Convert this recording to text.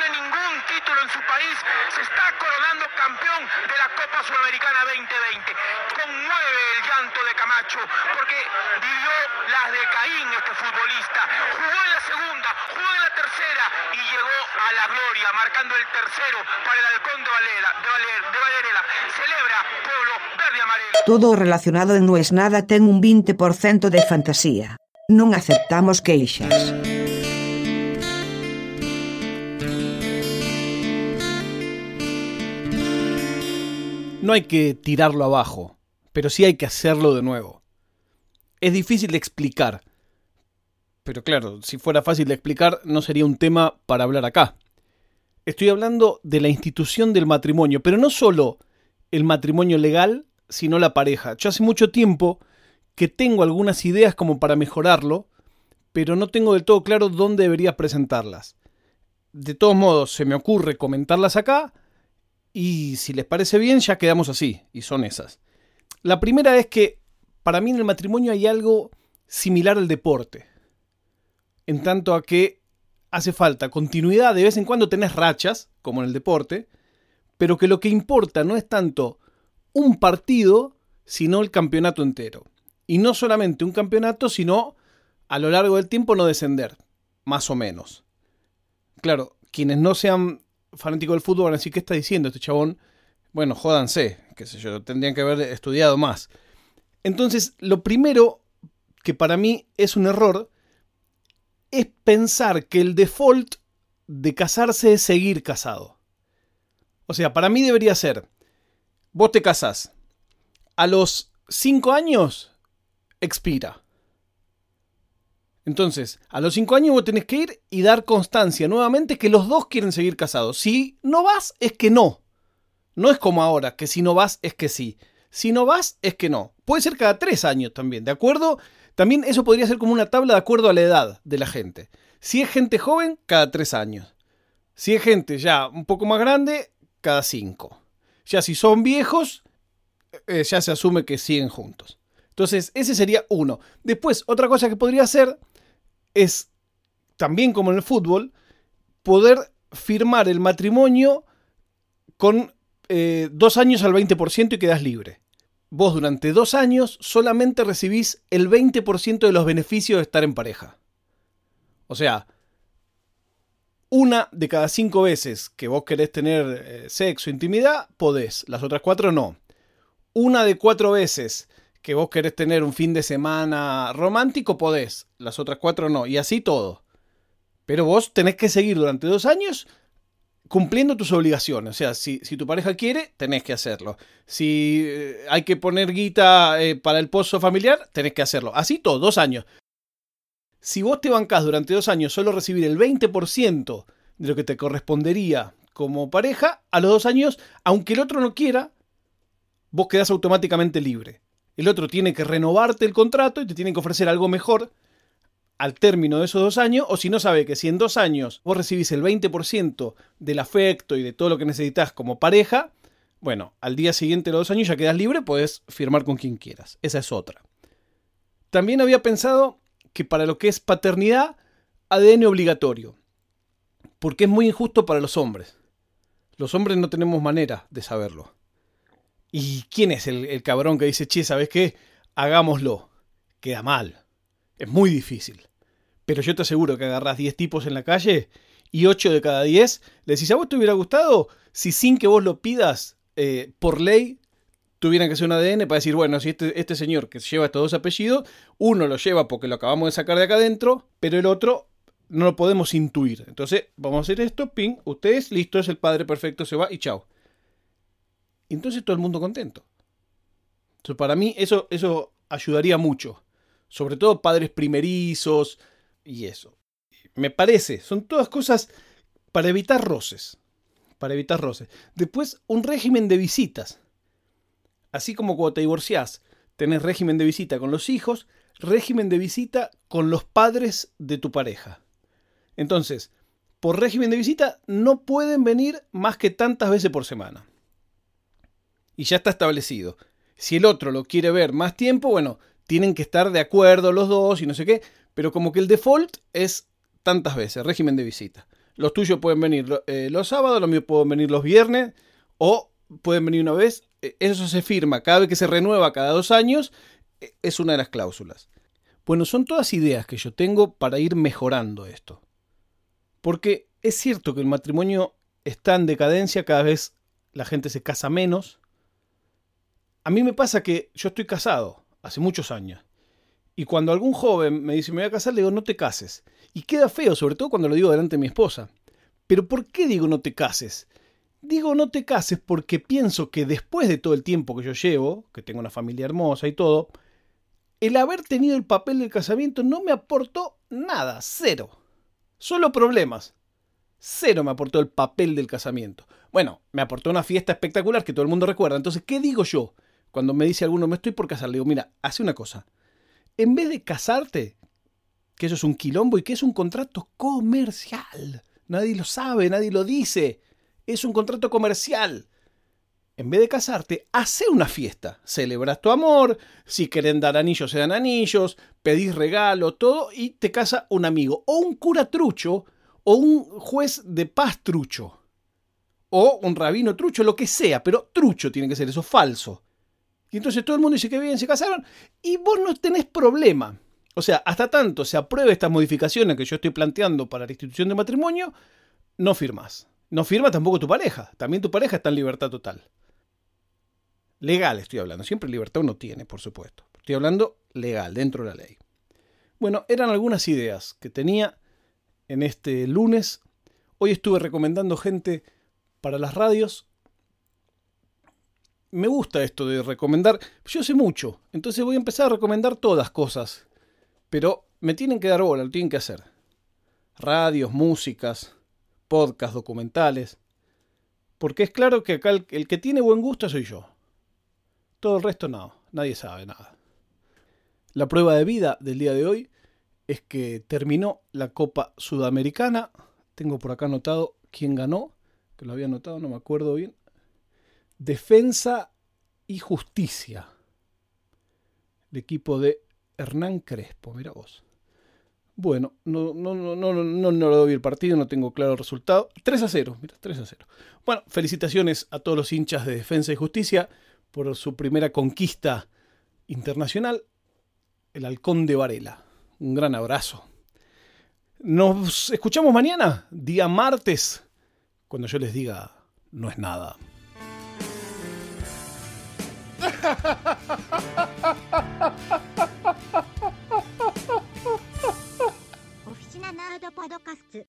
tiene ningún título en su país, se está coronando campeón de la Copa Sudamericana 2020. Conmueve el llanto de Camacho porque vivió las de Caín este futbolista. Jugó en la segunda, jugó en la tercera y llegó a la gloria, marcando el tercero para el Halcón de Valera, de, Valer, de Valerela. Celebra pueblo verde. Todo relacionado en Nues Nada ten un 20% de fantasía. Non aceptamos queixas. No hay que tirarlo abajo, pero sí hay que hacerlo de nuevo. Es difícil de explicar, pero claro, si fuera fácil de explicar no sería un tema para hablar acá. Estoy hablando de la institución del matrimonio, pero no solo el matrimonio legal, sino la pareja. Yo hace mucho tiempo que tengo algunas ideas como para mejorarlo, pero no tengo del todo claro dónde debería presentarlas. De todos modos, se me ocurre comentarlas acá y si les parece bien, ya quedamos así, y son esas. La primera es que para mí en el matrimonio hay algo similar al deporte. En tanto a que hace falta continuidad, de vez en cuando tenés rachas, como en el deporte, pero que lo que importa no es tanto un partido, sino el campeonato entero. Y no solamente un campeonato, sino a lo largo del tiempo no descender, más o menos. Claro, quienes no sean fanático del fútbol van a decir, ¿qué está diciendo este chabón? Bueno, jódanse, qué sé yo, tendrían que haber estudiado más. Entonces, lo primero que para mí es un error es pensar que el default de casarse es seguir casado. O sea, para mí debería ser, vos te casás, a los 5 años expira. Entonces, a los 5 años vos tenés que ir y dar constancia nuevamente que los dos quieren seguir casados. Si no vas, es que no. No es como ahora, que si no vas, es que sí. Si no vas, es que no. Puede ser cada 3 años también, ¿de acuerdo? También eso podría ser como una tabla de acuerdo a la edad de la gente. Si es gente joven, cada 3 años. Si es gente ya un poco más grande, cada 5. Ya si son viejos, eh, ya se asume que siguen juntos. Entonces, ese sería uno. Después, otra cosa que podría ser es, también como en el fútbol, poder firmar el matrimonio con eh, dos años al 20% y quedas libre. Vos durante dos años solamente recibís el 20% de los beneficios de estar en pareja. O sea, una de cada cinco veces que vos querés tener eh, sexo, intimidad, podés. Las otras cuatro no. Una de cuatro veces que vos querés tener un fin de semana romántico, podés. Las otras cuatro no. Y así todo. Pero vos tenés que seguir durante dos años cumpliendo tus obligaciones. O sea, si, tu pareja quiere, tenés que hacerlo. Si eh, hay que poner guita eh, para el pozo familiar, tenés que hacerlo. Así todo, dos años. Si vos te bancás durante dos años solo recibir el 20% de lo que te correspondería como pareja, a los dos años, aunque el otro no quiera, vos quedás automáticamente libre el otro tiene que renovarte el contrato y te tiene que ofrecer algo mejor al término de esos dos años, o si no sabe que si en dos años vos recibís el 20% del afecto y de todo lo que necesitas como pareja, bueno, al día siguiente de los dos años ya quedas libre, puedes firmar con quien quieras. Esa es otra. También había pensado que para lo que es paternidad, ADN obligatorio. Porque es muy injusto para los hombres. Los hombres no tenemos manera de saberlo. ¿Y quién es el, cabrón que dice, che, ¿sabes qué? Hagámoslo. Queda mal. Es muy difícil. Pero yo te aseguro que agarras 10 tipos en la calle y 8 de cada 10 le decís, ¿a vos te hubiera gustado si sin que vos lo pidas eh, por ley tuvieran que hacer un ADN para decir, bueno, si este, este señor que lleva estos dos apellidos, uno lo lleva porque lo acabamos de sacar de acá adentro, pero el otro no lo podemos intuir. Entonces, vamos a hacer esto, ping, ustedes, listo, es el padre perfecto, se va y chao entonces todo el mundo contento. Entonces, para mí eso, eso ayudaría mucho. Sobre todo padres primerizos y eso. Me parece, son todas cosas para evitar roces. Para evitar roces. Después, un régimen de visitas. Así como cuando te divorciás, tenés régimen de visita con los hijos, régimen de visita con los padres de tu pareja. Entonces, por régimen de visita no pueden venir más que tantas veces por semana y ya está establecido. Si el otro lo quiere ver más tiempo, bueno, tienen que estar de acuerdo los dos y no sé qué, pero como que el default es tantas veces, régimen de visita. Los tuyos pueden venir eh, los sábados, los míos pueden venir los viernes o pueden venir una vez. Eh, eso se firma cada vez que se renueva cada dos años. Eh, es una de las cláusulas. Bueno, son todas ideas que yo tengo para ir mejorando esto. Porque es cierto que el matrimonio está en decadencia, cada vez la gente se casa menos. A mí me pasa que yo estoy casado hace muchos años. Y cuando algún joven me dice me voy a casar, le digo no te cases. Y queda feo, sobre todo cuando lo digo delante de mi esposa. Pero ¿por qué digo no te cases? Digo no te cases porque pienso que después de todo el tiempo que yo llevo, que tengo una familia hermosa y todo, el haber tenido el papel del casamiento no me aportó nada, cero. Solo problemas. Cero me aportó el papel del casamiento. Bueno, me aportó una fiesta espectacular que todo el mundo recuerda. Entonces, ¿qué digo yo? Cuando me dice alguno, me estoy por casar, le digo, mira, hace una cosa. En vez de casarte, que eso es un quilombo y que es un contrato comercial. Nadie lo sabe, nadie lo dice. Es un contrato comercial en vez de casarte, hace una fiesta. Celebras tu amor, si quieren dar anillos, se dan anillos, pedís regalo, todo, y te casa un amigo, o un cura trucho, o un juez de paz trucho, o un rabino trucho, lo que sea, pero trucho tiene que ser eso, falso. Y entonces todo el mundo dice que bien, se casaron, y vos no tenés problema. O sea, hasta tanto se apruebe estas modificaciones que yo estoy planteando para la institución de matrimonio, no firmas. No firma tampoco tu pareja. También tu pareja está en libertad total. Legal estoy hablando. Siempre libertad uno tiene, por supuesto. Estoy hablando legal, dentro de la ley. Bueno, eran algunas ideas que tenía en este lunes. Hoy estuve recomendando gente para las radios. Me gusta esto de recomendar. Yo sé mucho, entonces voy a empezar a recomendar todas cosas. Pero me tienen que dar bola, lo tienen que hacer. Radios, músicas, podcasts, documentales. Porque es claro que acá el, el que tiene buen gusto soy yo. Todo el resto no, nadie sabe nada. La prueba de vida del día de hoy es que terminó la Copa Sudamericana. Tengo por acá anotado quién ganó, que lo había anotado, no me acuerdo bien. Defensa y Justicia. El equipo de Hernán Crespo, mira vos. Bueno, no, no, no, no, no, no lo doy el partido, no tengo claro el resultado. 3 a 0, mira, 3 a 0. Bueno, felicitaciones a todos los hinchas de Defensa y Justicia por su primera conquista internacional, el halcón de Varela. Un gran abrazo. Nos escuchamos mañana, día martes, cuando yo les diga, no es nada. オフィシナナードパドカス。ツ